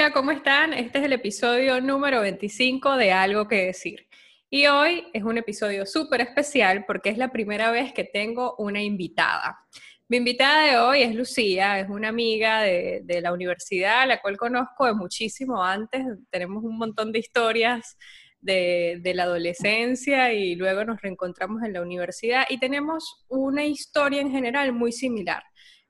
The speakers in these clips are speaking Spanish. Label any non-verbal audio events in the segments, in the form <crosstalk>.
Hola, ¿cómo están? Este es el episodio número 25 de Algo que decir. Y hoy es un episodio súper especial porque es la primera vez que tengo una invitada. Mi invitada de hoy es Lucía, es una amiga de, la universidad, la cual conozco de muchísimo antes. Tenemos un montón de historias de, la adolescencia y luego nos reencontramos en la universidad y tenemos una historia en general muy similar.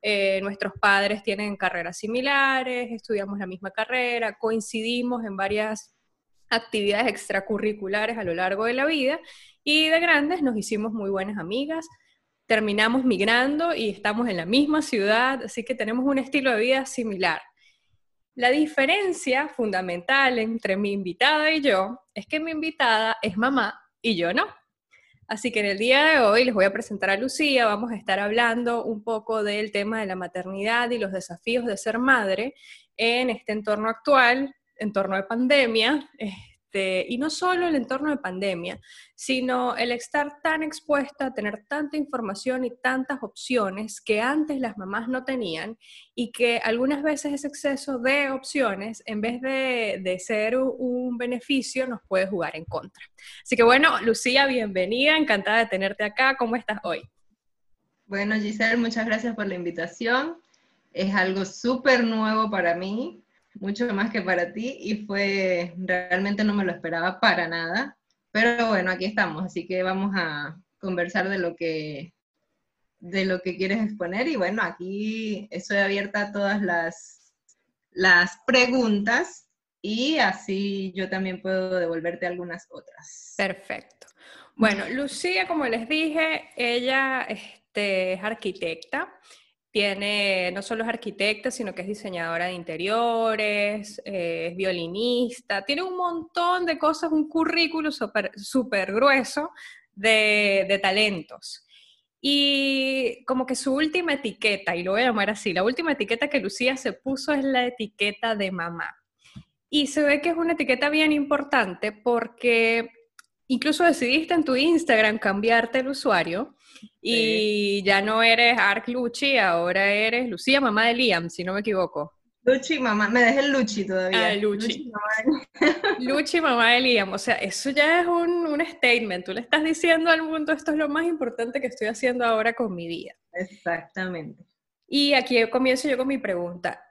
Eh, nuestros padres tienen carreras similares, estudiamos la misma carrera, coincidimos en varias actividades extracurriculares a lo largo de la vida y de grandes nos hicimos muy buenas amigas, terminamos migrando y estamos en la misma ciudad, así que tenemos un estilo de vida similar. La diferencia fundamental entre mi invitada y yo es que mi invitada es mamá y yo no. Así que en el día de hoy les voy a presentar a Lucía, vamos a estar hablando un poco del tema de la maternidad y los desafíos de ser madre en este entorno actual, entorno de pandemia, este, y no solo el entorno de pandemia, sino el estar tan expuesta a tener tanta información y tantas opciones que antes las mamás no tenían y que algunas veces ese exceso de opciones, en vez de, de ser un beneficio, nos puede jugar en contra. Así que bueno, Lucía, bienvenida, encantada de tenerte acá. ¿Cómo estás hoy? Bueno, Giselle, muchas gracias por la invitación. Es algo súper nuevo para mí mucho más que para ti y fue, realmente no me lo esperaba para nada, pero bueno, aquí estamos, así que vamos a conversar de lo que, de lo que quieres exponer y bueno, aquí estoy abierta a todas las, las preguntas y así yo también puedo devolverte algunas otras. Perfecto. Bueno, Lucía, como les dije, ella este, es arquitecta tiene, no solo es arquitecta, sino que es diseñadora de interiores, eh, es violinista, tiene un montón de cosas, un currículo súper grueso de, de talentos. Y como que su última etiqueta, y lo voy a llamar así, la última etiqueta que Lucía se puso es la etiqueta de mamá. Y se ve que es una etiqueta bien importante porque incluso decidiste en tu Instagram cambiarte el usuario y ya no eres Ark Luchi, ahora eres Lucía, mamá de Liam, si no me equivoco. Luchi, mamá, me dejé el Luchi todavía. Ah, Luchi. <laughs> Luchi, mamá, de... Liam, o sea, eso ya es un, un, statement. Tú le estás diciendo al mundo, esto es lo más importante que estoy haciendo ahora con mi vida. Exactamente. Y aquí comienzo yo con mi pregunta.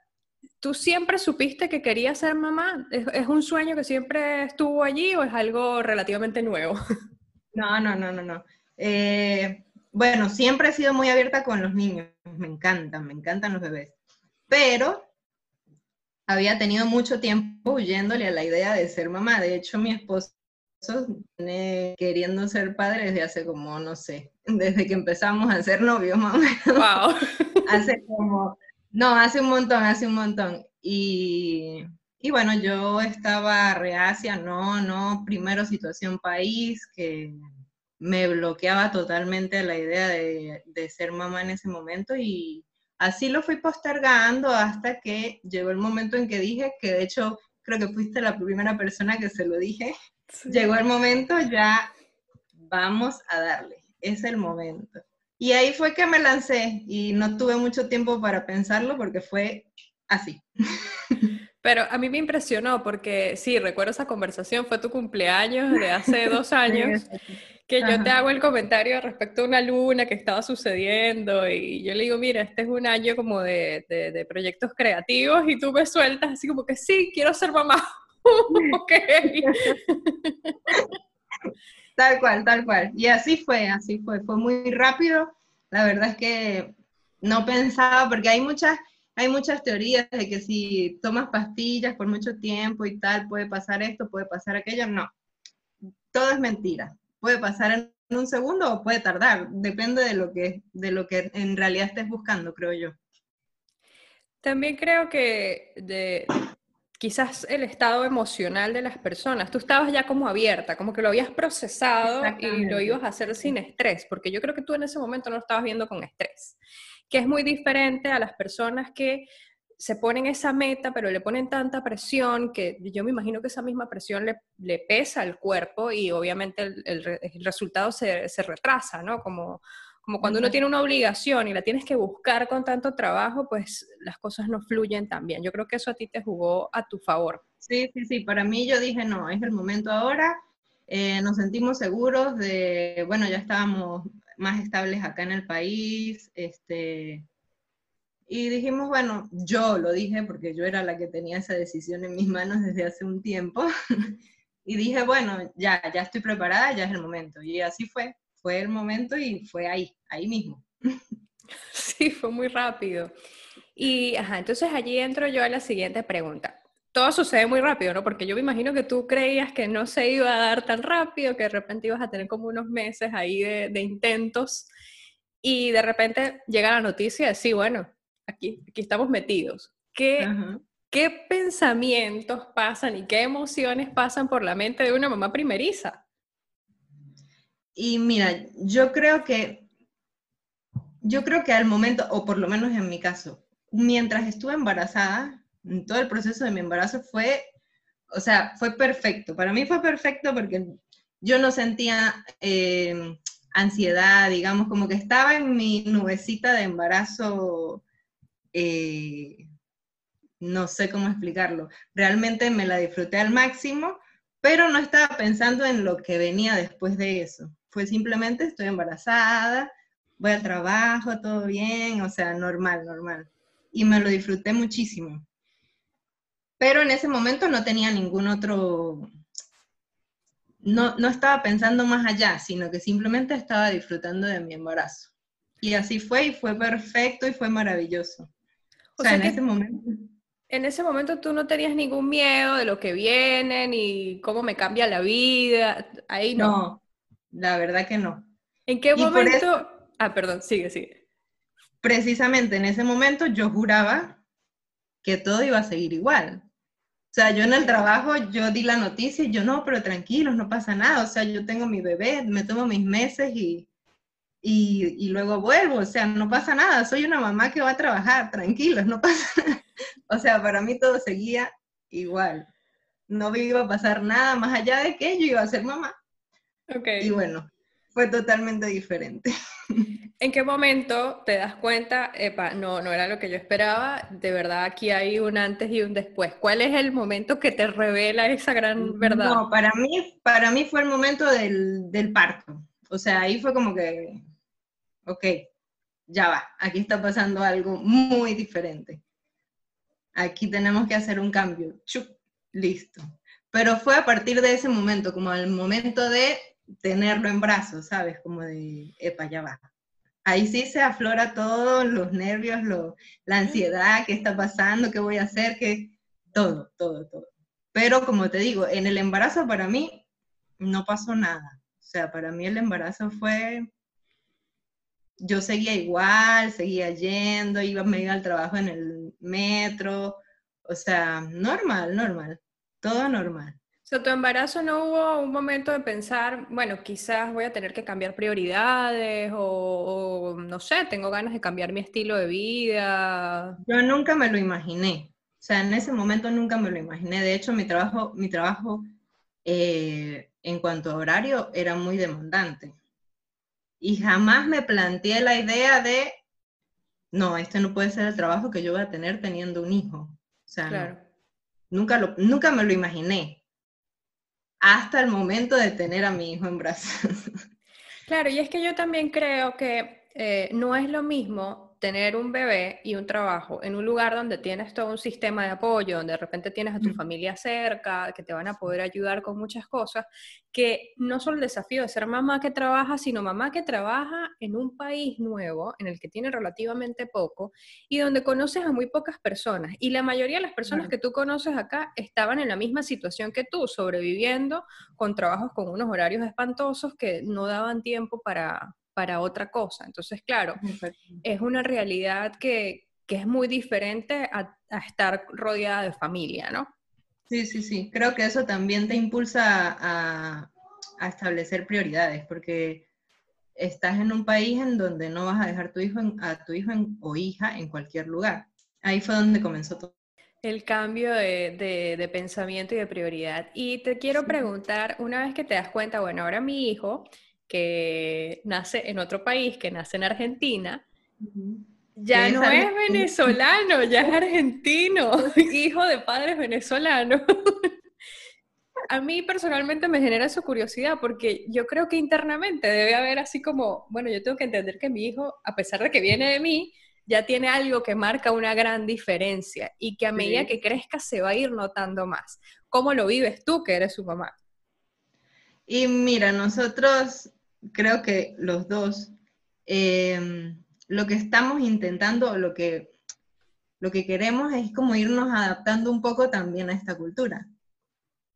¿Tú siempre supiste que querías ser mamá? ¿Es, ¿Es, un sueño que siempre estuvo allí o es algo relativamente nuevo? <laughs> No, no, no, no, no. Eh, bueno, siempre he sido muy abierta con los niños, me encantan, me encantan los bebés, pero había tenido mucho tiempo huyéndole a la idea de ser mamá. De hecho, mi esposo viene queriendo ser padre desde hace como, no sé, desde que empezamos a ser novios, mamá. Wow. <laughs> hace como, no, hace un montón, hace un montón. Y, y bueno, yo estaba reacia, no, no, primero situación país, que me bloqueaba totalmente la idea de, ser mamá en ese momento y así lo fui postergando hasta que llegó el momento en que dije, que de hecho creo que fuiste la primera persona que se lo dije, llegó el momento, ya vamos a darle, es el momento. Y ahí fue que me lancé y no tuve mucho tiempo para pensarlo porque fue así. Pero a mí me impresionó porque sí, recuerdo esa conversación, fue tu cumpleaños de hace <laughs> dos años que yo te hago el comentario respecto a una luna que estaba sucediendo y yo le digo, mira, este es un año como de, de, proyectos creativos y tú me sueltas así como que sí, quiero ser mamá. <laughs> ok. <laughs> tal cual, tal cual. Y así fue, así fue. Fue muy rápido. La verdad es que no pensaba, porque hay muchas, hay muchas teorías de que si tomas pastillas por mucho tiempo y tal, puede pasar esto, puede pasar aquello. No, todo es mentira puede pasar en un segundo o puede tardar, depende de lo que, de lo que en realidad estés buscando, creo yo. También creo que de, quizás el estado emocional de las personas, tú estabas ya como abierta, como que lo habías procesado y lo ibas a hacer sin estrés, porque yo creo que tú en ese momento no lo estabas viendo con estrés, que es muy diferente a las personas que se ponen esa meta, pero le ponen tanta presión que yo me imagino que esa misma presión le, le pesa al cuerpo y obviamente el, el, resultado se, se, retrasa, ¿no? Como, Como cuando uno tiene una obligación y la tienes que buscar con tanto trabajo, pues las cosas no fluyen tan bien. Yo creo que eso a ti te jugó a tu favor. Sí, sí, sí. Para mí yo dije, no, es el momento ahora. Eh, nos sentimos seguros de, bueno, ya estábamos más estables acá en el país, este, y dijimos, bueno, yo lo dije porque yo era la que tenía esa decisión en mis manos desde hace un tiempo, <laughs> y dije, bueno, ya, ya estoy preparada, ya es el momento, y así fue, fue el momento y fue ahí, ahí mismo. <laughs> Sí, fue muy rápido. Y, ajá, entonces allí entro yo a la siguiente pregunta todo sucede muy rápido, ¿no? Porque yo me imagino que tú creías que no se iba a dar tan rápido, que de repente ibas a tener como unos meses ahí de, intentos y de repente llega la noticia de, sí, bueno, aquí, aquí estamos metidos. ¿Qué, ¿Qué pensamientos pasan y qué emociones pasan por la mente de una mamá primeriza? Y mira, yo creo que, yo creo que al momento, o por lo menos en mi caso, mientras estuve embarazada, todo el proceso de mi embarazo fue, o sea, fue perfecto. Para mí fue perfecto porque yo no sentía eh, ansiedad, digamos, como que estaba en mi nubecita de embarazo, eh, no sé cómo explicarlo. Realmente me la disfruté al máximo, pero no estaba pensando en lo que venía después de eso. Fue simplemente estoy embarazada, voy al trabajo, todo bien, o sea, normal, normal. Y me lo disfruté muchísimo pero en ese momento no tenía ningún otro, no, no estaba pensando más allá, sino que simplemente estaba disfrutando de mi embarazo. Y así fue, y fue perfecto y fue maravilloso. O, sea, en ese momento. En ese momento tú no tenías ningún miedo de lo que viene, ni cómo me cambia la vida. Ahí no. No, la verdad que no. ¿En qué momento? Ah, perdón, sigue, sigue. Precisamente en ese momento yo juraba que todo iba a seguir igual. O sea, yo en el trabajo, yo di la noticia y yo no, pero tranquilos, no pasa nada. O sea, yo tengo mi bebé, me tomo mis meses y, y, y, luego vuelvo. O sea, no pasa nada. Soy una mamá que va a trabajar, tranquilos, no pasa <laughs> nada. O sea, para mí todo seguía igual. No iba a pasar nada más allá de que yo iba a ser mamá. Okay. Y bueno, fue totalmente diferente. <laughs> ¿En qué momento te das cuenta, epa, no, no era lo que yo esperaba, de verdad aquí hay un antes y un después? ¿Cuál es el momento que te revela esa gran verdad? No, para mí, para mí fue el momento del, del parto. O sea, ahí fue como que, ok, ya va, aquí está pasando algo muy diferente. Aquí tenemos que hacer un cambio. Chup, listo. Pero fue a partir de ese momento, como el momento de tenerlo en brazos, ¿sabes? Como de, epa, ya va ahí sí se aflora todo, los nervios, la ansiedad, qué está pasando, qué voy a hacer, qué, todo, todo, todo. Pero como te digo, en el embarazo para mí no pasó nada. O sea, para mí el embarazo fue, yo seguía igual, seguía yendo, iba, me iba al trabajo en el metro, o sea, normal, normal, todo normal sea, tu embarazo no hubo un momento de pensar, bueno, quizás voy a tener que cambiar prioridades o, no sé, tengo ganas de cambiar mi estilo de vida. Yo nunca me lo imaginé. O sea, en ese momento nunca me lo imaginé. De hecho, mi trabajo, mi trabajo eh, en cuanto a horario era muy demandante. Y jamás me planteé la idea de, no, este no puede ser el trabajo que yo voy a tener teniendo un hijo. O sea, nunca, lo, nunca me lo imaginé hasta el momento de tener a mi hijo en brazos. Claro, y es que yo también creo que eh, no es lo mismo tener un bebé y un trabajo en un lugar donde tienes todo un sistema de apoyo, donde de repente tienes a tu familia cerca, que te van a poder ayudar con muchas cosas, que no solo el desafío de ser mamá que trabaja, sino mamá que trabaja en un país nuevo, en el que tiene relativamente poco, y donde conoces a muy pocas personas. Y la mayoría de las personas que tú conoces acá estaban en la misma situación que tú, sobreviviendo con trabajos con unos horarios espantosos que no daban tiempo para, para otra cosa. Entonces, claro, es una realidad que, es muy diferente a, estar rodeada de familia, ¿no? Sí, sí, sí. Creo que eso también te impulsa a, establecer prioridades, porque estás en un país en donde no vas a dejar tu hijo a tu hijo o hija en cualquier lugar. Ahí fue donde comenzó todo. El cambio de, pensamiento y de prioridad. Y te quiero preguntar, una vez que te das cuenta, bueno, ahora mi hijo que nace en otro país, que nace en Argentina, ya no es venezolano, <laughs> ya es argentino, <laughs> hijo de padres venezolanos. <laughs> A mí personalmente me genera su curiosidad porque yo creo que internamente debe haber así como, bueno, yo tengo que entender que mi hijo, a pesar de que viene de mí, ya tiene algo que marca una gran diferencia y que a medida que crezca se va a ir notando más. ¿Cómo lo vives tú que eres su mamá? Y mira, nosotros creo que los dos, em, lo que estamos intentando, lo que, lo que queremos es como irnos adaptando un poco también a esta cultura.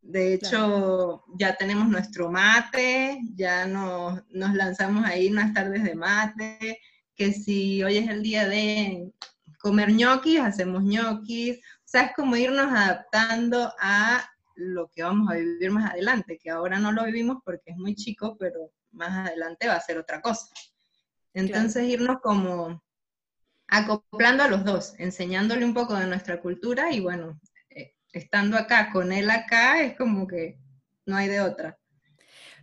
De hecho, ya tenemos nuestro mate, ya nos, nos lanzamos ahí unas tardes de mate, que si hoy es el día de comer ñoquis, hacemos ñoquis. O sea, es como irnos adaptando a lo que vamos a vivir más adelante, que ahora no lo vivimos porque es muy chico, pero más adelante va a ser otra cosa. Entonces irnos como acoplando a los dos, enseñándole un poco de nuestra cultura y bueno, eh, estando acá con él acá es como que no hay de otra.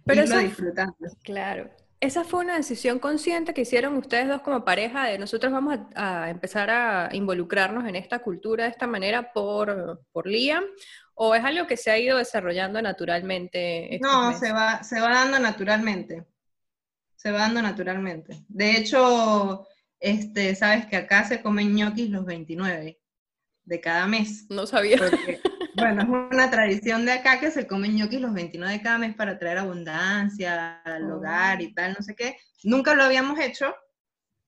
Pero eso, disfrutando. Claro. Esa fue una decisión consciente que hicieron ustedes dos como pareja de nosotros vamos a, empezar a involucrarnos en esta cultura de esta manera por, por Liam ¿O es algo que se ha ido desarrollando naturalmente? No, se va, se va dando naturalmente. Se va dando naturalmente. De hecho, este, sabes que acá se comen ñoquis los 29 de cada mes. No sabía. <laughs> bueno, es una tradición de acá que se comen ñoquis los 29 de cada mes para traer abundancia al hogar y oh. tal, no sé qué. Nunca lo habíamos hecho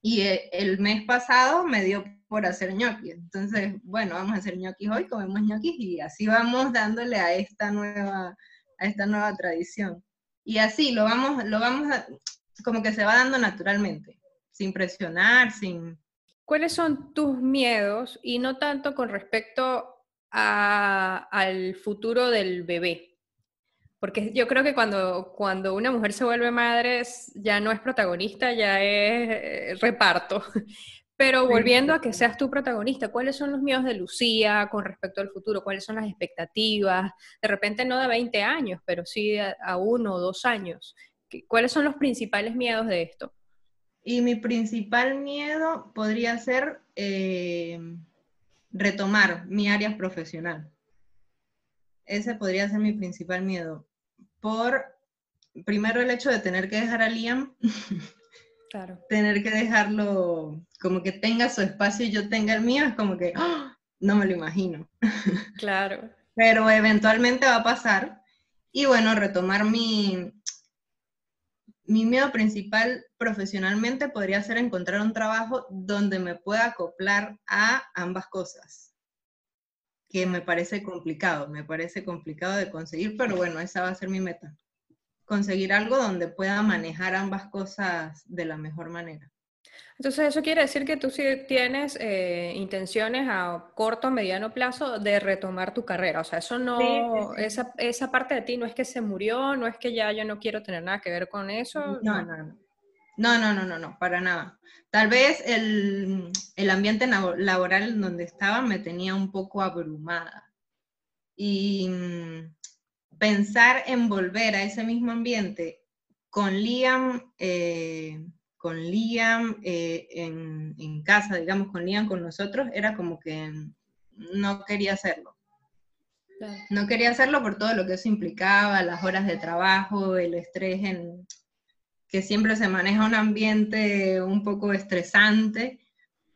y eh, el mes pasado me dio por hacer ñoquis. Entonces, bueno, vamos a hacer ñoquis hoy, comemos ñoquis y así vamos dándole a esta nueva, a esta nueva tradición. Y así lo vamos, lo vamos a, como que se va dando naturalmente, sin presionar, sin... ¿Cuáles son tus miedos y no tanto con respecto a, al futuro del bebé? Porque yo creo que cuando, cuando una mujer se vuelve madre ya no es protagonista, ya es reparto. Pero volviendo a que seas tú protagonista, ¿cuáles son los miedos de Lucía con respecto al futuro? ¿Cuáles son las expectativas? De repente no de 20 años, pero sí a, uno o dos años. ¿Cuáles son los principales miedos de esto? Y mi principal miedo podría ser eh, retomar mi área profesional. Ese podría ser mi principal miedo. Por, primero, el hecho de tener que dejar a Liam. <laughs> Tener que dejarlo como que tenga su espacio y yo tenga el mío, es como que ¡ah! no me lo imagino. <laughs> Claro. Pero eventualmente va a pasar. Y bueno, retomar mi, mi miedo principal profesionalmente podría ser encontrar un trabajo donde me pueda acoplar a ambas cosas, que me parece complicado, me parece complicado de conseguir, pero bueno, esa va a ser mi meta conseguir algo donde pueda manejar ambas cosas de la mejor manera. Entonces, eso quiere decir que tú sí tienes eh, intenciones a corto o mediano plazo de retomar tu carrera. O sea, eso no, Esa, esa, parte de ti no es que se murió, no es que ya yo no quiero tener nada que ver con eso. No, no, no. No, no, no, no, no, para nada. Tal vez el, el ambiente laboral en donde estaba me tenía un poco abrumada. Y mm, pensar en volver a ese mismo ambiente con Liam, eh, con Liam eh, en, casa, digamos, con Liam con nosotros, era como que no quería hacerlo. No quería hacerlo por todo lo que eso implicaba, las horas de trabajo, el estrés en que siempre se maneja un ambiente un poco estresante,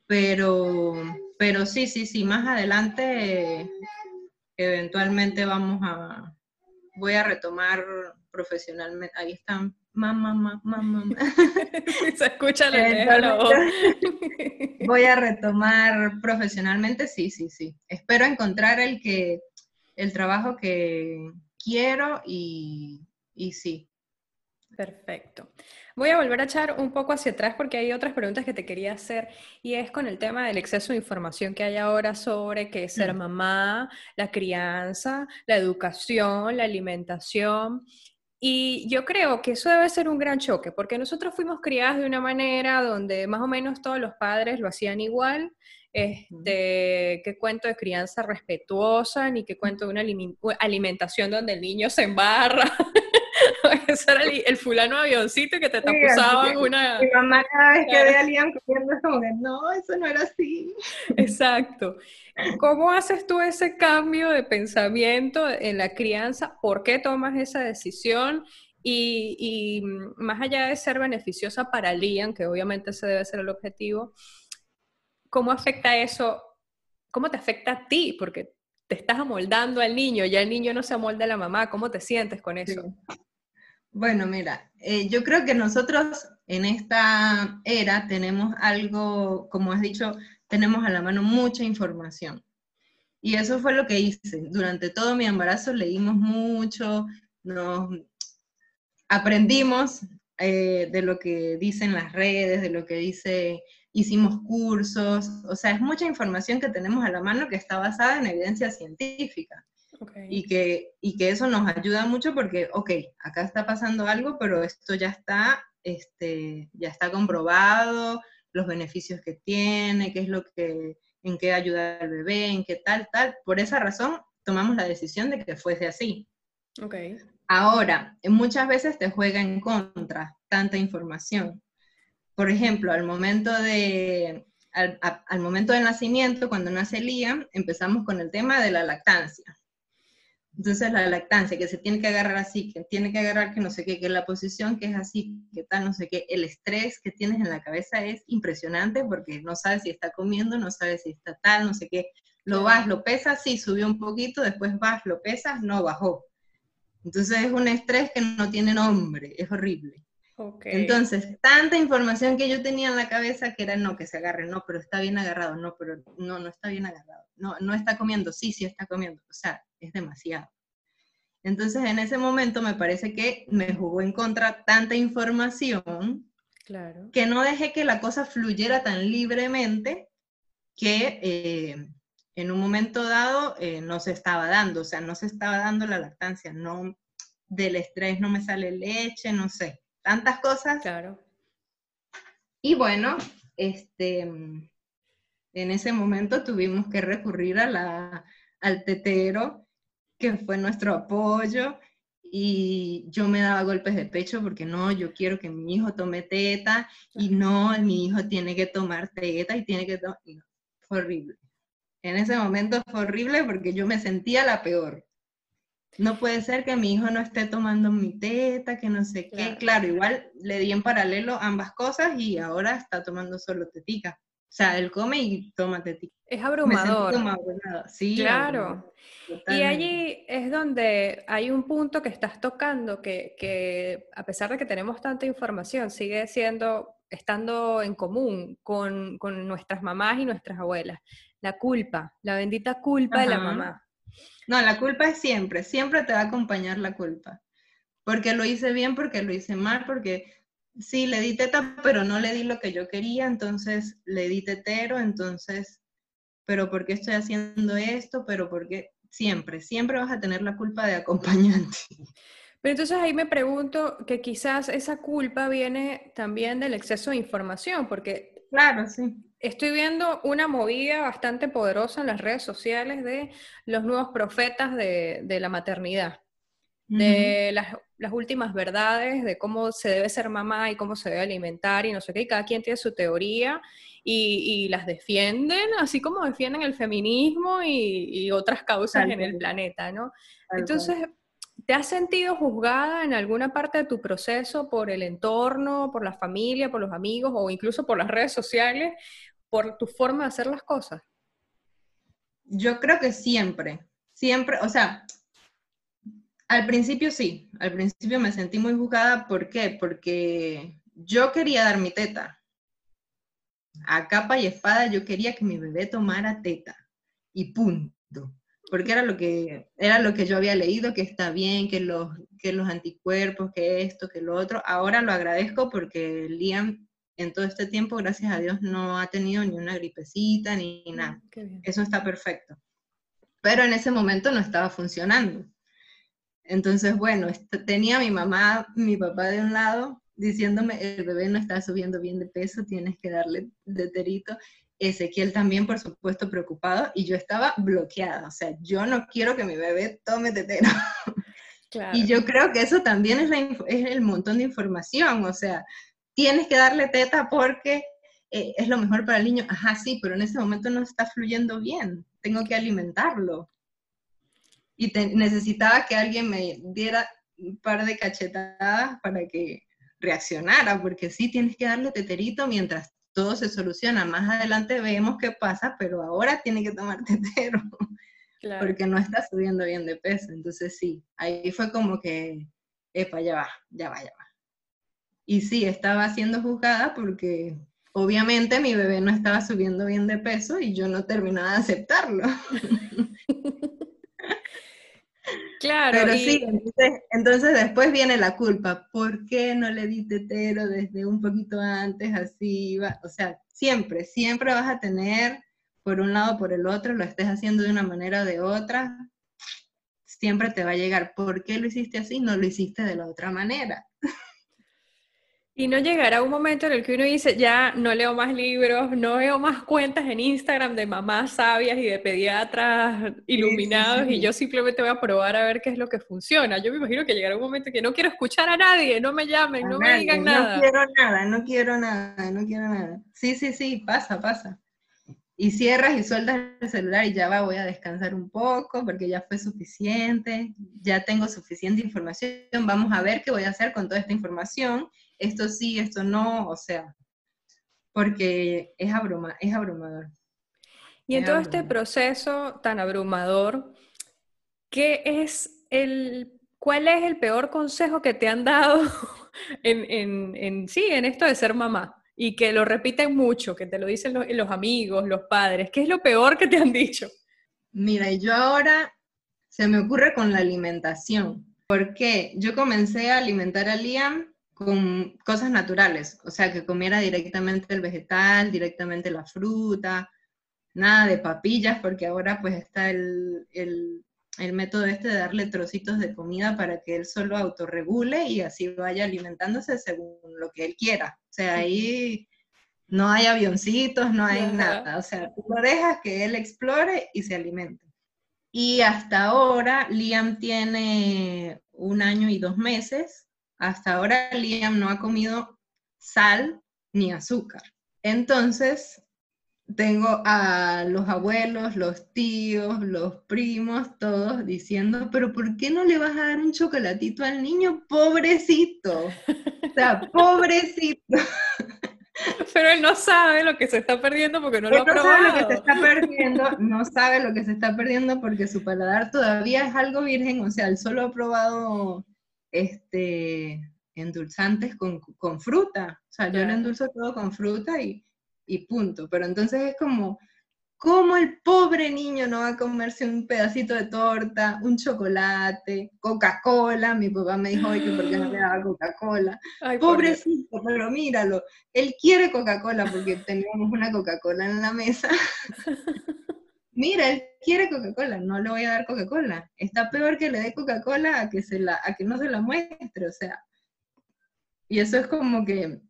pero, pero sí, sí, sí, más adelante eventualmente vamos a, voy a retomar profesionalmente. Ahí están, mamá, mamá, mamá. <laughs> Se escucha <laughs> Voy a retomar profesionalmente, sí, sí, sí. Espero encontrar el que, el trabajo que quiero y, y sí. Perfecto. Voy a volver a echar un poco hacia atrás porque hay otras preguntas que te quería hacer y es con el tema del exceso de información que hay ahora sobre qué es ser mm. mamá, la crianza, la educación, la alimentación. Y yo creo que eso debe ser un gran choque, porque nosotros fuimos criadas de una manera donde más o menos todos los padres lo hacían igual, este, qué cuento de crianza respetuosa, ni qué cuento de una alimentación donde el niño se embarra. <laughs> <laughs> Ese era el, fulano avioncito que te tapuzaba en una... Mi mamá cada vez que ve a Liam comiendo es como que, no, eso no era así. Exacto. ¿Cómo haces tú ese cambio de pensamiento en la crianza? ¿Por qué tomas esa decisión? Y, y más allá de ser beneficiosa para Liam, que obviamente ese debe ser el objetivo, ¿cómo afecta eso? ¿Cómo te afecta a ti? Porque te estás amoldando al niño, ya el niño no se amolda a la mamá, ¿cómo te sientes con eso? Bueno, mira, eh, yo creo que nosotros en esta era tenemos algo, como has dicho, tenemos a la mano mucha información. Y eso fue lo que hice. Durante todo mi embarazo leímos mucho, nos aprendimos eh, de lo que dicen las redes, de lo que dice hicimos cursos, o sea, es mucha información que tenemos a la mano que está basada en evidencia científica. Y, que, y que eso nos ayuda mucho porque, ok, acá está pasando algo, pero esto ya está, este, ya está comprobado, los beneficios que tiene, qué es lo que, en qué ayuda al bebé, en qué tal, tal. Por esa razón tomamos la decisión de que fuese así. Okay. Ahora, muchas veces te juega en contra tanta información por ejemplo, al momento, de, al, momento del nacimiento, cuando nace Liam, empezamos con el tema de la lactancia. Entonces la lactancia, que se tiene que agarrar así, que tiene que agarrar que no sé qué, que la posición que es así, que tal, no sé qué, el estrés que tienes en la cabeza es impresionante porque no sabes si está comiendo, no sabes si está tal, no sé qué. Lo vas, lo pesas, sí, subió un poquito, después vas, lo pesas, no bajó. Entonces es un estrés que no tiene nombre, es horrible. Entonces, tanta información que yo tenía en la cabeza que era no, que se agarre, no, pero está bien agarrado, no, pero no, no está bien agarrado, no, no está comiendo, sí, sí está comiendo, o sea, es demasiado. Entonces, en ese momento me parece que me jugó en contra tanta información claro. que no dejé que la cosa fluyera tan libremente que eh, en un momento dado eh, no se estaba dando, o sea, no se estaba dando la lactancia, no del estrés no me sale leche, no sé tantas cosas. Claro. Y bueno, este, en ese momento tuvimos que recurrir a la, al tetero, que fue nuestro apoyo, y yo me daba golpes de pecho porque no, yo quiero que mi hijo tome teta, y no, mi hijo tiene que tomar teta y tiene que tomar... Horrible. En ese momento fue horrible porque yo me sentía la peor. No puede ser que mi hijo no esté tomando mi teta, que no sé qué. Claro, igual le di en paralelo ambas cosas y ahora está tomando solo tetica. O sea, él come y toma tetica. Es abrumador. sí. Claro. Y allí es donde hay un punto que estás tocando que, que, a pesar de que tenemos tanta información, sigue siendo, estando en común con, con nuestras mamás y nuestras abuelas. La culpa, la bendita culpa de la mamá. No, la culpa es siempre, siempre te va a acompañar la culpa. Porque lo hice bien, porque lo hice mal, porque sí, le di teta, pero no le di lo que yo quería, entonces le di tetero, entonces, pero ¿por qué estoy haciendo esto? Pero porque siempre, siempre vas a tener la culpa de acompañante. Pero entonces ahí me pregunto que quizás esa culpa viene también del exceso de información, porque... Claro, sí estoy viendo una movida bastante poderosa en las redes sociales de los nuevos profetas de, la maternidad, de las, últimas verdades de cómo se debe ser mamá y cómo se debe alimentar y no sé qué, y cada quien tiene su teoría y, las defienden, así como defienden el feminismo y, otras causas en el planeta, ¿no? Entonces, ¿Te has sentido juzgada en alguna parte de tu proceso por el entorno, por la familia, por los amigos o incluso por las redes sociales por tu forma de hacer las cosas? Yo creo que siempre, siempre, o sea, al principio sí, al principio me sentí muy juzgada, ¿por qué? Porque yo quería dar mi teta. A capa y espada yo quería que mi bebé tomara teta y punto. Porque era lo que, era lo que yo había leído, que está bien, que los, que los anticuerpos, que esto, que lo otro. Ahora lo agradezco porque Liam en todo este tiempo, gracias a Dios, no ha tenido ni una gripecita ni mm, nada. Eso está perfecto. Pero en ese momento no estaba funcionando. Entonces, bueno, tenía mi mamá, mi papá de un lado, diciéndome, el bebé no está subiendo bien de peso, tienes que darle deterito. Ezequiel también, por supuesto, preocupado, y yo estaba bloqueada. O sea, yo no quiero que mi bebé tome tetero. <laughs> Y yo creo que eso también es, es, el montón de información, o sea, tienes que darle teta porque eh, es lo mejor para el niño. Ajá, sí, pero en ese momento no está fluyendo bien, tengo que alimentarlo. Y necesitaba que alguien me diera un par de cachetadas para que reaccionara, porque sí, tienes que darle teterito mientras todo se soluciona. Más adelante vemos qué pasa, pero ahora tiene que tomar <laughs> tetero, porque no está subiendo bien de peso. Entonces sí, ahí fue como que, epa, ya va, ya va, ya va. Y sí, estaba siendo juzgada porque obviamente mi bebé no estaba subiendo bien de peso y yo no terminaba de aceptarlo. <laughs> Claro. Pero sí, entonces, después viene la culpa. ¿Por qué no le di tetero desde un poquito antes? Así va. O sea, siempre, siempre vas a tener por un lado o por el otro, lo estés haciendo de una manera o de otra, siempre te va a llegar. ¿Por qué lo hiciste así? No lo hiciste de la otra manera. Y no llegará un momento en el que uno dice, ya no leo más libros, no veo más cuentas en Instagram de mamás sabias y de pediatras iluminados y yo simplemente voy a probar a ver qué es lo que funciona. Yo me imagino que llegará un momento en que no quiero escuchar a nadie, no me llamen, no me digan nada. No quiero nada, no quiero nada, no quiero nada. Sí, sí, sí, pasa, pasa. Y cierras y sueltas el celular y ya va, voy a descansar un poco porque ya fue suficiente, ya tengo suficiente información, vamos a ver qué voy a hacer con toda esta información esto sí, esto no, o sea, porque es, abruma, es abrumador. Y en todo este proceso tan abrumador, ¿qué es el, ¿cuál es el peor consejo que te han dado <laughs> en, en, sí, en esto de ser mamá? Y que lo repiten mucho, que te lo dicen los, los amigos, los padres. ¿Qué es lo peor que te han dicho? Mira, y yo ahora se me ocurre con la alimentación, porque yo comencé a alimentar a Liam con cosas naturales, o sea, que comiera directamente el vegetal, directamente la fruta, nada de papillas, porque ahora pues está el, el, el, método este de darle trocitos de comida para que él solo autorregule y así vaya alimentándose según lo que él quiera. O sea, ahí no hay avioncitos, no hay nada, o sea, tú lo dejas que él explore y se alimente. Y hasta ahora Liam tiene un año y dos meses hasta ahora Liam no ha comido sal ni azúcar. Entonces, tengo a los abuelos, los tíos, los primos, todos diciendo, pero ¿por qué no le vas a dar un chocolatito al niño? Pobrecito. O sea, <laughs> pobrecito. Pero él no sabe lo que se está perdiendo porque no lo ha no sabe lo que se está perdiendo, no sabe lo que se está perdiendo porque su paladar todavía es algo virgen, o sea, él solo ha probado este, endulzantes con, con fruta. O sea, yo le endulzo todo con fruta y, y punto. Pero entonces es como, ¿cómo el pobre niño no va a comerse un pedacito de torta, un chocolate, Coca-Cola? Mi papá me dijo, que ¿por qué no le daba Coca-Cola? Pobrecito, pero míralo, él quiere Coca-Cola porque teníamos una Coca-Cola en la mesa. <laughs> mira, él quiere Coca-Cola, no le voy a dar Coca-Cola. Está peor que le dé Coca-Cola a que, se la, a que no se la muestre, o sea. Y eso es como que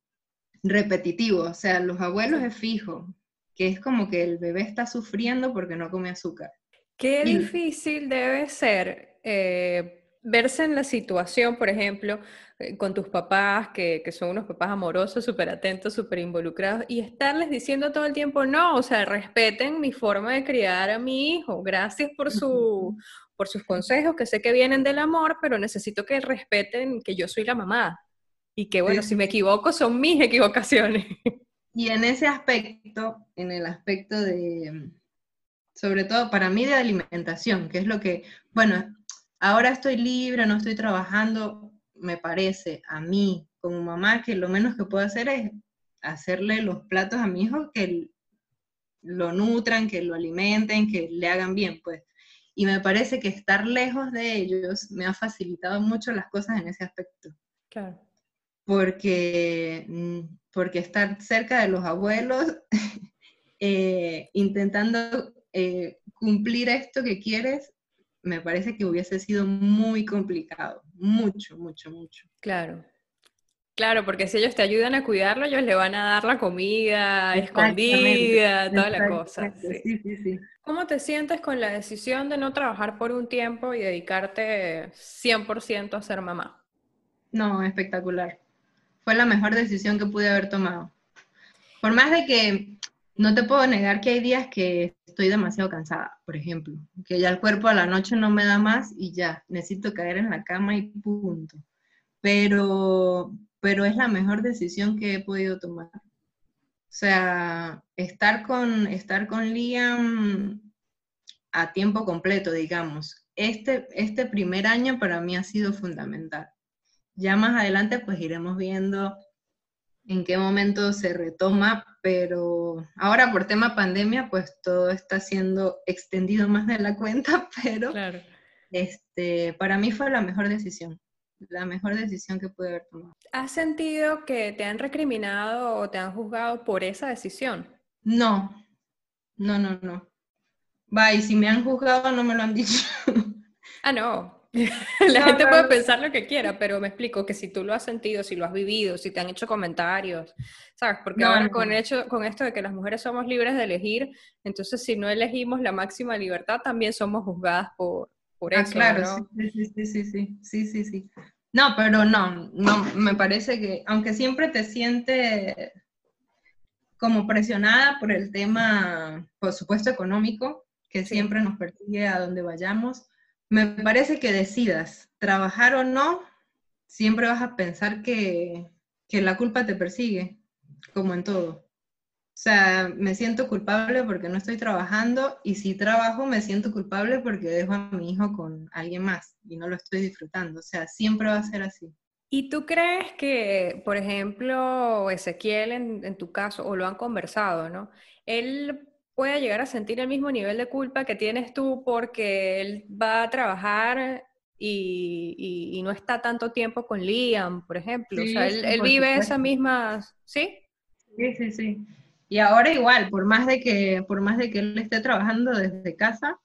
repetitivo, o sea, los abuelos es fijo, que es como que el bebé está sufriendo porque no come azúcar. Qué difícil debe ser eh, verse en la situación, por ejemplo, eh, con tus papás, que, que son unos papás amorosos, súper atentos, súper involucrados, y estarles diciendo todo el tiempo, no, o sea, respeten mi forma de criar a mi hijo, gracias por, su, por sus consejos, que sé que vienen del amor, pero necesito que respeten que yo soy la mamá, y que bueno, si me equivoco, son mis <laughs> equivocaciones. Y en ese aspecto, en el aspecto de, sobre todo para mí de alimentación, que es lo que, bueno, ahora estoy libre, no estoy trabajando, me parece a mí como mamá que lo menos que puedo hacer es hacerle los platos a mi hijo que lo nutran, que lo alimenten, que le hagan bien, pues. Y me parece que estar lejos de ellos me ha facilitado mucho las cosas en ese aspecto. Claro. Porque, mm, porque estar cerca de los abuelos, <laughs> eh, intentando eh, cumplir esto que quieres, me parece que hubiese sido muy complicado, mucho, mucho, mucho. Claro. Claro, porque si ellos te ayudan a cuidarlo, ellos le van a dar la comida escondida, toda la cosa. Sí. Sí, sí, ¿Cómo te sientes con la decisión de no trabajar por un tiempo y dedicarte 100% a ser mamá? No, espectacular. Fue la mejor decisión que pude haber tomado. Por más de que no te puedo negar que hay días que estoy demasiado cansada, por ejemplo, que ya el cuerpo a la noche no me da más y ya, necesito caer en la cama y punto. Pero, pero es la mejor decisión que he podido tomar. O sea, estar con, estar con Liam a tiempo completo, digamos. Este, este primer año para mí ha sido fundamental. Ya más adelante pues iremos viendo en qué momento se retoma, pero ahora por tema pandemia pues todo está siendo extendido más de la cuenta, <laughs> pero este, para mí fue la mejor decisión la mejor decisión que pude haber tomado. ¿Has sentido que te han recriminado o te han juzgado por esa decisión? No, no, no, no. Va, y si me han juzgado no me lo han <laughs> dicho. Ah, no. <laughs> la no, gente no. puede pensar lo que quiera, pero me explico que si tú lo has sentido, si lo has vivido, si te han hecho comentarios, ¿sabes? Porque no, ahora con, hecho, con esto de que las mujeres somos libres de elegir, entonces si no elegimos la máxima libertad, también somos juzgadas por, por ah, eso. Claro, sí, sí, sí, sí, sí, sí, sí. No, pero no, no, me parece que, aunque siempre te sientes como presionada por el tema, por supuesto, económico, que siempre nos persigue a donde vayamos me parece que decidas trabajar o no, siempre vas a pensar que, que la culpa te persigue, como en todo. O sea, me siento culpable porque no estoy trabajando y si trabajo me siento culpable porque dejo a mi hijo con alguien más y no lo estoy disfrutando. O sea, siempre va a ser así. ¿Y tú crees que, por ejemplo, Ezequiel en, tu caso, o lo han conversado, ¿no? Él puede llegar a sentir el mismo nivel de culpa que tienes tú porque él va a trabajar y, no está tanto tiempo con Liam, por ejemplo. o sea, él, él vive esa misma, ¿sí? Sí, sí, sí. Y ahora igual, por más de que, por más de que él esté trabajando desde casa,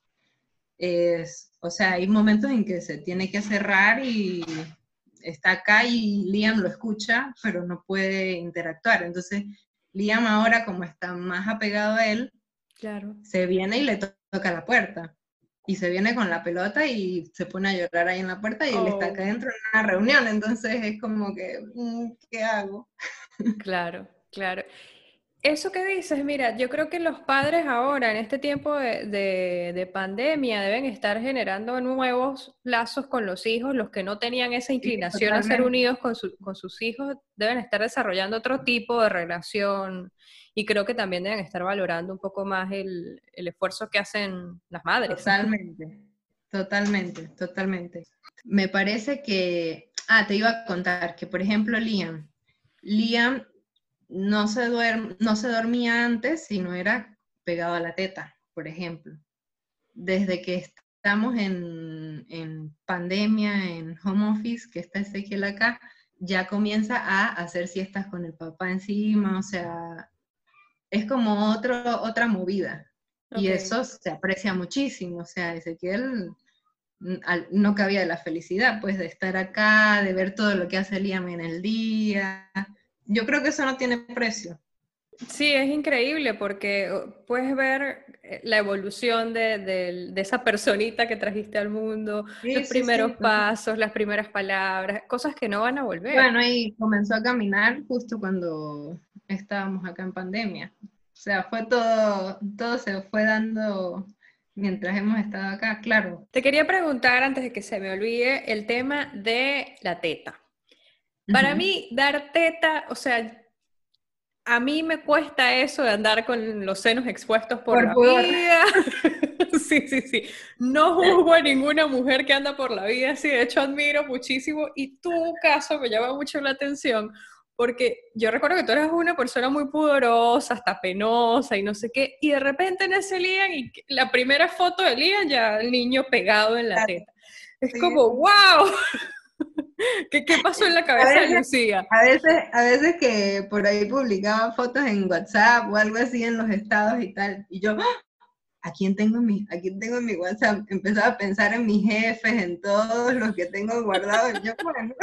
es, o sea, hay momentos en que se tiene que cerrar y está acá y Liam lo escucha, pero no puede interactuar. Entonces, Liam ahora, como está más apegado a él, claro. se viene y le toca la puerta. Y se viene con la pelota y se pone a llorar ahí en la puerta y él está acá oh. dentro en una reunión. Entonces es como que, mm, ¿qué hago? Claro, claro. Eso que dices, mira, yo creo que los padres ahora, en este tiempo de, pandemia, deben estar generando nuevos lazos con los hijos. Los que no tenían esa inclinación a ser unidos con, sus hijos deben estar desarrollando otro tipo de relación y creo que también deben estar valorando un poco más el, el esfuerzo que hacen las madres. Totalmente, totalmente, totalmente. Me parece que, ah, te iba a contar que, por ejemplo, Liam, Liam no se, no se dormía antes si no era pegado a la teta, por ejemplo. Desde que estamos en, pandemia, en home office, que está Ezequiel acá, ya comienza a hacer siestas con el papá encima, o sea, es como otro, otra movida. Y eso se aprecia muchísimo, o sea, Ezequiel no cabía de la felicidad, pues, de estar acá, de ver todo lo que hace Liam en el día, yo creo que eso no tiene precio. Sí, es increíble porque uh, puedes ver eh, la evolución de, esa personita que trajiste al mundo, los primeros pasos, las primeras palabras, cosas que no van a volver. Bueno, y comenzó a caminar justo cuando estábamos acá en pandemia. O sea, fue todo, todo se fue dando mientras hemos estado acá, claro. Te quería preguntar antes de que se me olvide el tema de la teta. Para mí, dar teta, o sea, a mí me cuesta eso de andar con los senos expuestos por, la vida. <laughs> sí, sí, sí. No juzgo a ninguna mujer que anda por la vida así, de hecho admiro muchísimo y tu caso me llama mucho la atención porque yo recuerdo que tú eras una persona muy pudorosa, hasta penosa y no sé qué, y de repente en ese Lian, y la primera foto de Lian ya el niño pegado en la teta. Es como, wow. <laughs> ¿Qué, ¿Qué, pasó en la cabeza de Lucía? A veces, a veces que por ahí publicaba fotos en WhatsApp o algo así en los estados y tal, y yo, ¡Ah! ¿a quién tengo en mi, a quién tengo en mi WhatsApp? Empezaba a pensar en mis jefes, en todos los que tengo guardados, y yo, bueno.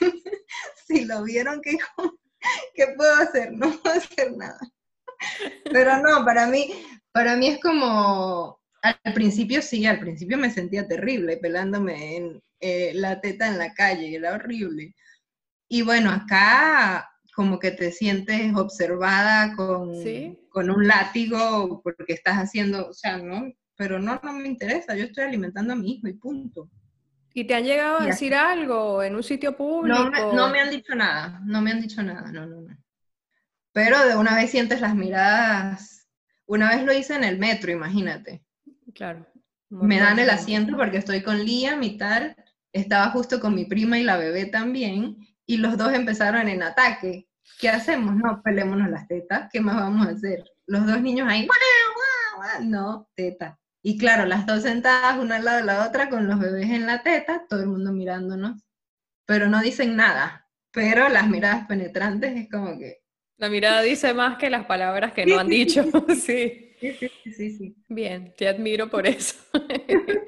<laughs> si lo vieron, ¿qué, <laughs> ¿qué puedo hacer? No puedo hacer nada. Pero no, para mí, para mí es como, al principio sí, al principio me sentía terrible pelándome en eh, la teta en la calle, era horrible. Y bueno, acá como que te sientes observada con, con un látigo porque estás haciendo, o sea, no, pero no, no me interesa, yo estoy alimentando a mi hijo y punto. ¿Y te han llegado a decir algo en un sitio público? No me, han dicho nada, no me han dicho nada, no, no, no. Pero de una vez sientes las miradas, una vez lo hice en el metro, imagínate. Claro. Me dan el asiento porque estoy con Liam y tal, estaba justo con mi prima y la bebé también, y los dos empezaron en ataque. ¿Qué hacemos? No, pelémonos las tetas, ¿qué más vamos a hacer? Los dos niños ahí, no, teta. Y claro, las dos sentadas una al lado de la otra con los bebés en la teta, todo el mundo mirándonos, pero no dicen nada. Pero las miradas penetrantes es como que... La mirada dice más que las palabras que no han dicho, <laughs> sí. Sí, sí, sí, Bien, te admiro por eso. <laughs>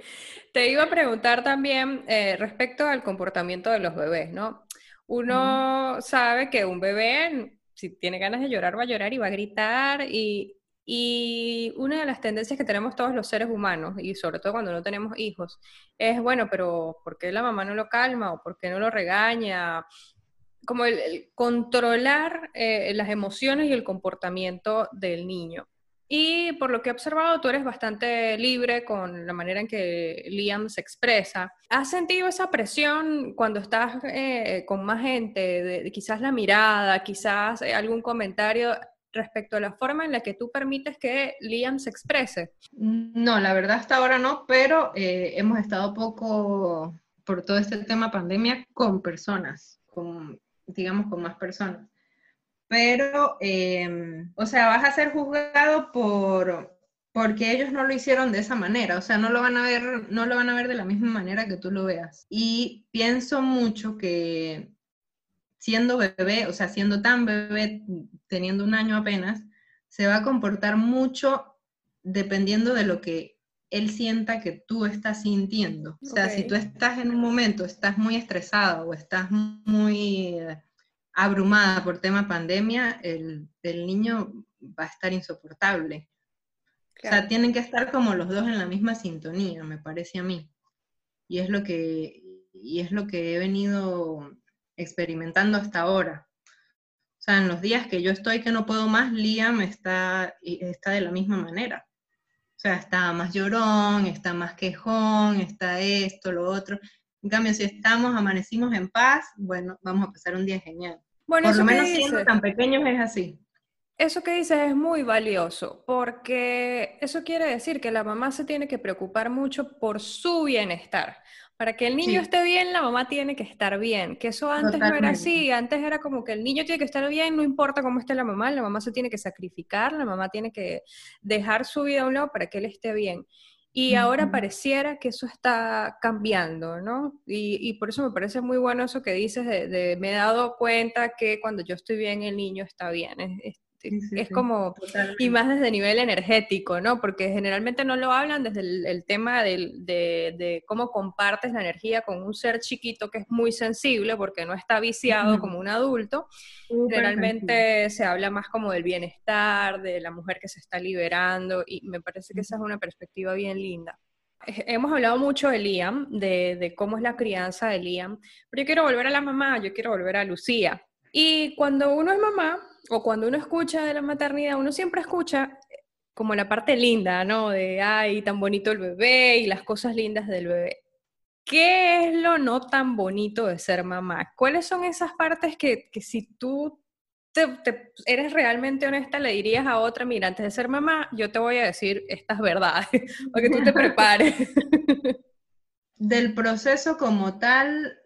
te iba a preguntar también eh, respecto al comportamiento de los bebés, ¿no? Uno sabe que un bebé, si tiene ganas de llorar, va a llorar y va a gritar y y una de las tendencias que tenemos todos los seres humanos, y sobre todo cuando no tenemos hijos, es, bueno, pero ¿por qué la mamá no lo calma o por qué no lo regaña? Como el, controlar eh, las emociones y el comportamiento del niño. Y por lo que he observado, tú eres bastante libre con la manera en que Liam se expresa. ¿Has sentido esa presión cuando estás eh, con más gente, de, quizás la mirada, quizás eh, algún comentario? respecto a la forma en la que tú permites que Liam se exprese? No, la verdad hasta ahora no, pero eh, hemos estado poco por todo este tema pandemia con personas, con, digamos, con más personas. Pero, em, o sea, vas a ser juzgado por porque ellos no lo hicieron de esa manera, o sea, no lo van a ver, no lo van a ver de la misma manera que tú lo veas. Y pienso mucho que siendo bebé, o sea, siendo tan bebé, teniendo un año apenas, se va a comportar mucho dependiendo de lo que él sienta que tú estás sintiendo. O sea, si tú estás en un momento, estás muy estresada o estás muy abrumada por tema pandemia, el, niño va a estar insoportable. O sea, tienen que estar como los dos en la misma sintonía, me parece a mí. Y es lo que, y es lo que he venido experimentando hasta ahora. O sea, en los días que yo estoy que no puedo más, Liam está, está de la misma manera. O sea, está más llorón, está más quejón, está esto, lo otro. En cambio, si estamos, amanecimos en paz, bueno, vamos a pasar un día genial. Bueno, Por lo menos siendo tan pequeños es así. Eso que dices es muy valioso, porque eso quiere decir que la mamá se tiene que preocupar mucho por su bienestar. Para que el niño esté bien, la mamá tiene que estar bien. Que eso antes no era así. Antes era como que el niño tiene que estar bien, no importa cómo esté la mamá, la mamá se tiene que sacrificar, la mamá tiene que dejar su vida a un lado para que él esté bien. Y ahora pareciera que eso está cambiando, ¿no? Y, por eso me parece muy bueno eso que dices de, me he dado cuenta que cuando yo estoy bien, el niño está bien. Es como, y más desde nivel energético, ¿no? Porque generalmente no lo hablan desde el, tema de, cómo compartes la energía con un ser chiquito que es muy sensible porque no está viciado como un adulto. generalmente se habla más como del bienestar, de la mujer que se está liberando, y me parece que esa es una perspectiva bien linda. Hemos hablado mucho de Liam, de, de cómo es la crianza de Liam, pero yo quiero volver a la mamá, yo quiero volver a Lucía. Y cuando uno es mamá, o cuando uno escucha de la maternidad, uno siempre escucha como la parte linda, ¿no? De, ay, tan bonito el bebé y las cosas lindas del bebé. ¿Qué es lo no tan bonito de ser mamá? ¿Cuáles son esas partes que, si tú te, eres realmente honesta, le dirías a otra, mira, antes de ser mamá, yo te voy a decir estas verdades, <laughs> para que tú te prepares? <laughs> Del proceso como tal,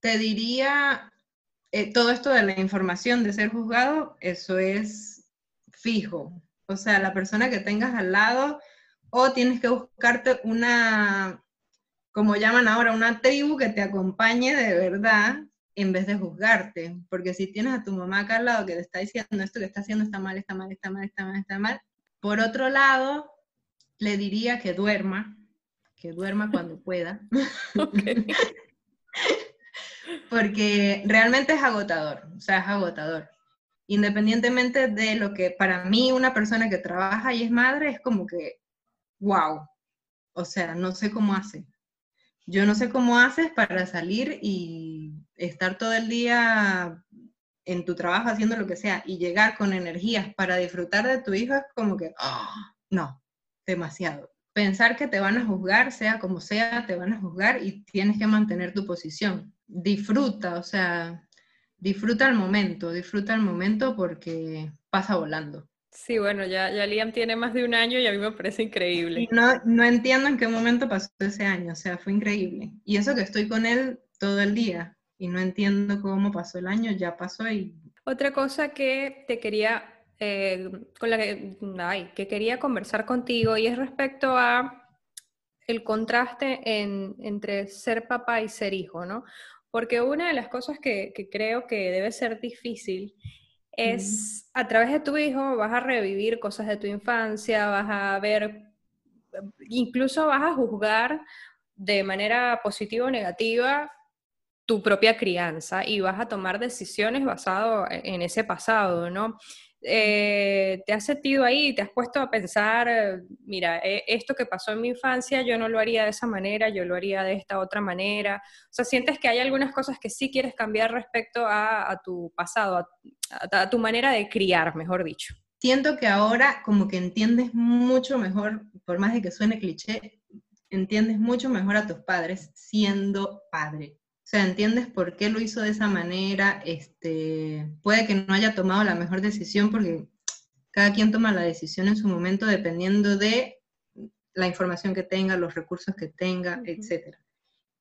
te diría eh, todo esto de la información de ser juzgado, eso es fijo. O sea, la persona que tengas al lado, o tienes que buscarte una, como llaman ahora, una tribu que te acompañe de verdad en vez de juzgarte. Porque si tienes a tu mamá acá al lado que te está diciendo esto que está haciendo está mal, está mal, está mal, está mal, está mal. Por otro lado, le diría que duerma, que duerma cuando pueda. <laughs> <laughs> porque realmente es agotador, o sea, es agotador. Independientemente de lo que para mí una persona que trabaja y es madre es como que, wow, o sea, no sé cómo hace. Yo no sé cómo haces para salir y estar todo el día en tu trabajo haciendo lo que sea y llegar con energías para disfrutar de tu hijo es como que, ¡ah! no, demasiado. Pensar que te van a juzgar, sea como sea, te van a juzgar y tienes que mantener tu posición. Disfruta, o sea, disfruta el momento, disfruta el momento porque pasa volando. Sí, bueno, ya, ya Liam tiene más de un año y a mí me parece increíble. no, no entiendo en qué momento pasó ese año, o sea, fue increíble. Y eso que estoy con él todo el día y no entiendo cómo pasó el año, ya pasó y... Otra cosa que te quería, eh, con la que, ay, que quería conversar contigo y es respecto a el contraste en, entre ser papá y ser hijo, ¿no? Porque una de las cosas que, que creo que debe ser difícil es a través de tu hijo vas a revivir cosas de tu infancia, vas a ver, incluso vas a juzgar de manera positiva o negativa tu propia crianza y vas a tomar decisiones basado e-, en ese pasado, ¿no? Eh, te has sentido ahí, te has puesto a pensar, mira, eh, esto que pasó en mi infancia yo no lo haría de esa manera, yo lo haría de esta otra manera. O sea, sientes que hay algunas cosas que sí quieres cambiar respecto a, tu pasado, a, tu manera de criar, mejor dicho. Siento que ahora como que entiendes mucho mejor, por más de que suene cliché, entiendes mucho mejor a tus padres siendo padre sea, entiendes por qué lo hizo de esa manera, este, puede que no haya tomado la mejor decisión porque cada quien toma la decisión en su momento dependiendo de la información que tenga, los recursos que tenga, etc.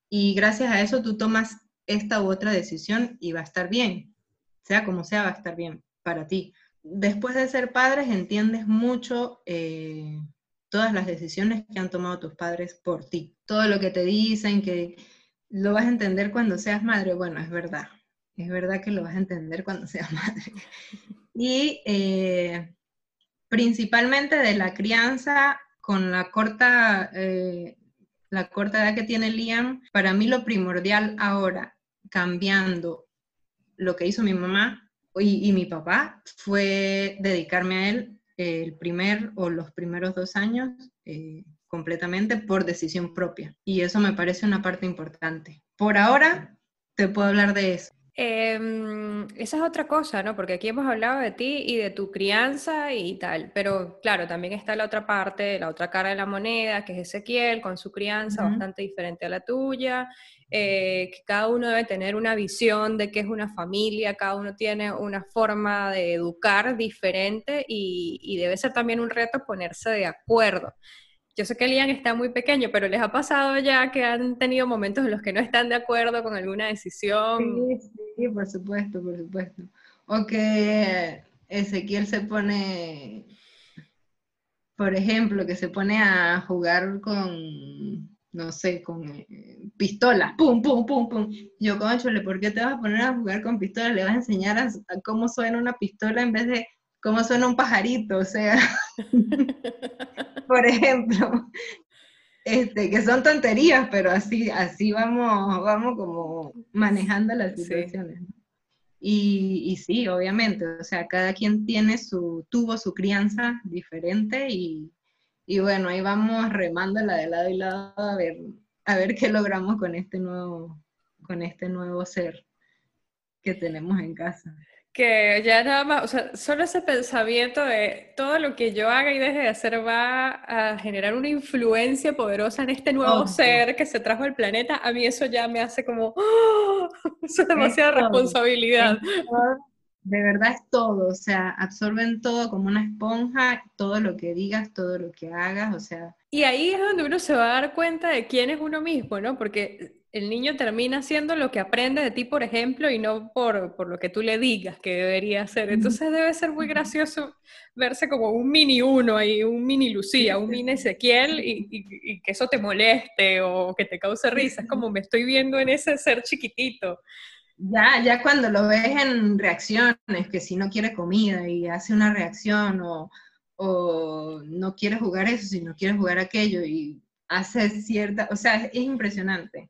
Y gracias a eso tú tomas esta u otra decisión y va a estar bien, sea como sea, va a estar bien para ti. Después de ser padres entiendes mucho eh, todas las decisiones que han tomado tus padres por ti, todo lo que te dicen, que lo vas a entender cuando seas madre. Bueno, es verdad. Es verdad que lo vas a entender cuando seas <laughs> madre. Y eh, principalmente de la crianza con la corta, eh, la corta edad que tiene Liam, para mí lo primordial ahora, cambiando lo que hizo mi mamá y, mi papá, fue dedicarme a él el primer o los primeros dos años. Eh, completamente por decisión propia. Y eso me parece una parte importante. Por ahora, te puedo hablar de eso. Em, esa es otra cosa, ¿no? Porque aquí hemos hablado de ti y de tu crianza y tal, pero claro, también está la otra parte, la otra cara de la moneda, que es Ezequiel, con su crianza bastante diferente a la tuya, eh, que cada uno debe tener una visión de qué es una familia, cada uno tiene una forma de educar diferente y, y debe ser también un reto ponerse de acuerdo. Yo sé que Lian está muy pequeño, pero ¿les ha pasado ya que han tenido momentos en los que no están de acuerdo con alguna decisión? Sí, sí, por supuesto, por supuesto. O que Ezequiel se pone, por ejemplo, que se pone a jugar con, no sé, con eh, pistolas, pum, pum, pum, pum. Yo, conchole, ¿por qué te vas a poner a jugar con pistolas? Le vas a enseñar a cómo suena una pistola en vez de cómo suena un pajarito, o sea, <laughs> por ejemplo, este, que son tonterías, pero así, así vamos, vamos como manejando las situaciones. Y, y, sí, obviamente, o sea, cada quien tiene su, tuvo su crianza diferente y, y bueno, ahí vamos remándola de lado y lado a ver, a ver qué logramos con este nuevo, con este nuevo ser que tenemos en casa que ya nada más, o sea, solo ese pensamiento de todo lo que yo haga y deje de hacer va a generar una influencia poderosa en este nuevo ser que se trajo al planeta, a mí eso ya me hace como, ¡oh! <laughs> eso es demasiada responsabilidad. de verdad es todo, o sea, absorben todo como una esponja, todo lo que digas, todo lo que hagas, o sea. Y ahí es donde uno se va a dar cuenta de quién es uno mismo, ¿no? Porque el niño termina haciendo lo que aprende de ti, por ejemplo, y no por, por, lo que tú le digas que debería hacer. Entonces debe ser muy gracioso verse como un mini uno ahí, un mini Lucía, un mini Ezequiel, y, y, que eso te moleste o que te cause risa. Es como me estoy viendo en ese ser chiquitito. Ya, ya cuando lo ves en reacciones, que si no quiere comida y hace una reacción o, o no quiere jugar eso, si no quiere jugar aquello y hace cierta, o sea, es impresionante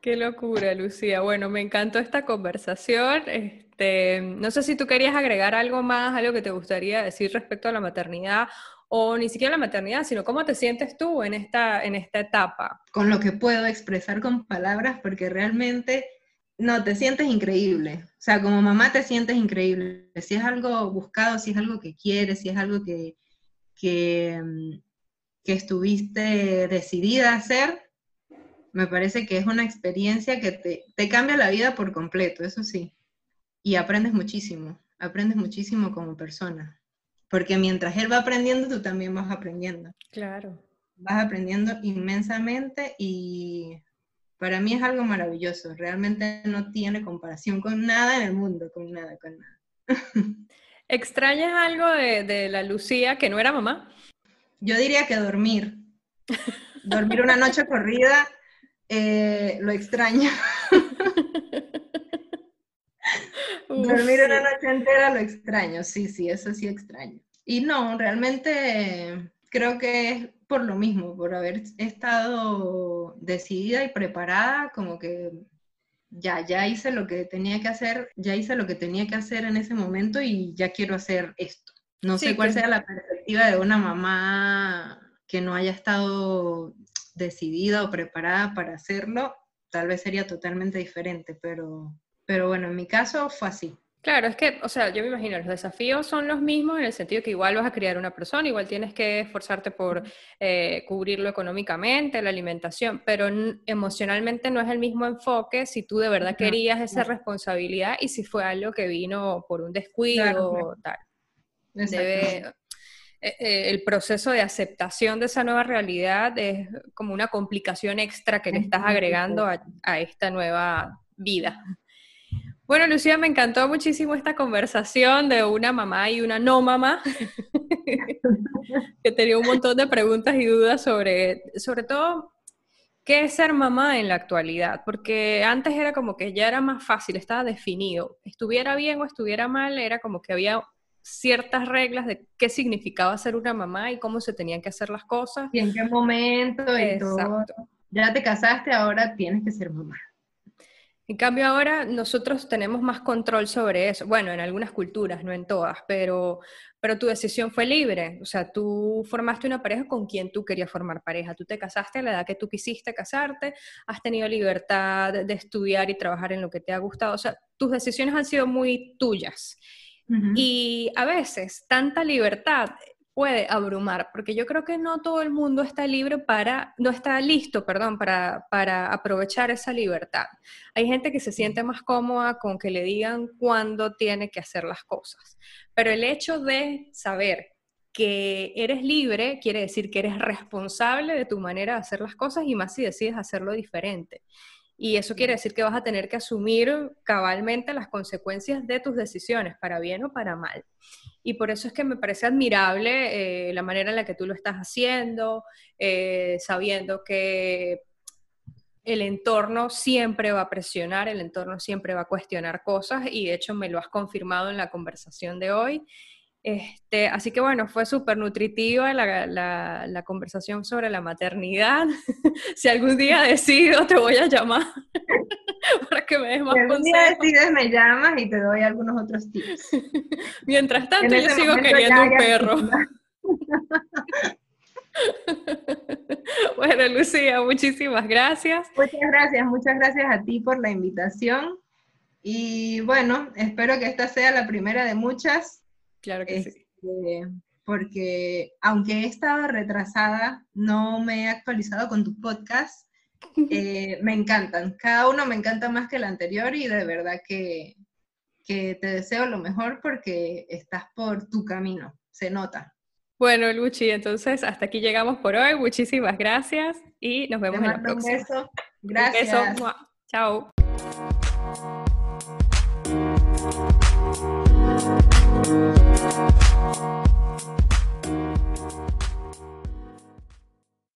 Qué locura, Lucía. Bueno, me encantó esta conversación. Este, no sé si tú querías agregar algo más, algo que te gustaría decir respecto a la maternidad o ni siquiera la maternidad, sino cómo te sientes tú en esta, en esta etapa. Con lo que puedo expresar con palabras, porque realmente no, te sientes increíble. O sea, como mamá te sientes increíble. Si es algo buscado, si es algo que quieres, si es algo que, que, mm, que estuviste decidida a hacer, me parece que es una experiencia que te, cambia la vida por completo, eso sí. Y aprendes muchísimo, aprendes muchísimo como persona. Porque mientras él va aprendiendo, tú también vas aprendiendo. Claro. Vas aprendiendo inmensamente y para mí es algo maravilloso. Realmente no tiene comparación con nada en el mundo, con nada, con nada. <laughs> ¿Extrañas algo de, de la Lucía que no era mamá? Yo diría que dormir. dormir una noche corrida eh, lo extraño. <laughs> Dormir una noche entera lo extraño, sí, sí, eso sí extraño. Y no, realmente creo que es por lo mismo, por haber estado decidida y preparada, como que ya, ya hice lo que tenía que hacer, ya hice lo que tenía que hacer en ese momento y ya quiero hacer esto. No sé cuál sea la perspectiva de una mamá que no haya estado decidida o preparada para hacerlo, tal vez sería totalmente diferente, pero, pero bueno, en mi caso fue así. Claro, es que, o sea, yo me imagino, los desafíos son los mismos en el sentido que igual vas a criar una persona, igual tienes que esforzarte por eh, cubrirlo económicamente, la alimentación, pero emocionalmente no es el mismo enfoque si tú de verdad querías esa responsabilidad y si fue algo que vino por un descuido o tal. Debe, el proceso de aceptación de esa nueva realidad es como una complicación extra que le estás agregando a, esta nueva vida. Bueno, Lucía, me encantó muchísimo esta conversación de una mamá y una no mamá, <laughs> que tenía un montón de preguntas y dudas sobre, sobre todo, qué es ser mamá en la actualidad, porque antes era como que ya era más fácil, estaba definido, estuviera bien o estuviera mal, era como que había ciertas reglas de qué significaba ser una mamá y cómo se tenían que hacer las cosas. Y en qué momento y todo. Ya te casaste, ahora tienes que ser mamá. En cambio ahora nosotros tenemos más control sobre eso. Bueno, en algunas culturas, no en todas, pero, pero tu decisión fue libre. O sea, tú formaste una pareja con quien tú querías formar pareja. Tú te casaste a la edad que tú quisiste casarte, has tenido libertad de estudiar y trabajar en lo que te ha gustado. O sea, tus decisiones han sido muy tuyas. Y a veces tanta libertad puede abrumar, porque yo creo que no todo el mundo está libre para, no está listo, perdón, para, para aprovechar esa libertad. Hay gente que se siente más cómoda con que le digan cuándo tiene que hacer las cosas, pero el hecho de saber que eres libre quiere decir que eres responsable de tu manera de hacer las cosas y más si decides hacerlo diferente. Y eso quiere decir que vas a tener que asumir cabalmente las consecuencias de tus decisiones, para bien o para mal. Y por eso es que me parece admirable eh, la manera en la que tú lo estás haciendo, eh, sabiendo que el entorno siempre va a presionar, el entorno siempre va a cuestionar cosas y de hecho me lo has confirmado en la conversación de hoy. Este, así que bueno, fue súper nutritiva la, conversación sobre la maternidad. <laughs> si algún día decido, te voy a llamar <laughs> para que me des más si algún día decides, me llamas y te doy algunos otros tips. <laughs> Mientras tanto, yo sigo queriendo un perro. bueno, Lucía, muchísimas gracias. Muchas gracias, muchas gracias a ti por la invitación. Y bueno, espero que esta sea la primera de muchas Claro que sí. Este, porque aunque he estado retrasada, no me he actualizado con tu podcast. <laughs> Eh, me encantan. Cada uno me encanta más que el anterior y de verdad que, que te deseo lo mejor porque estás por tu camino. Se nota. Bueno, Luchi, entonces hasta aquí llegamos por hoy. Muchísimas gracias y nos vemos en la próxima. Un beso. Gracias. Un beso. Chao.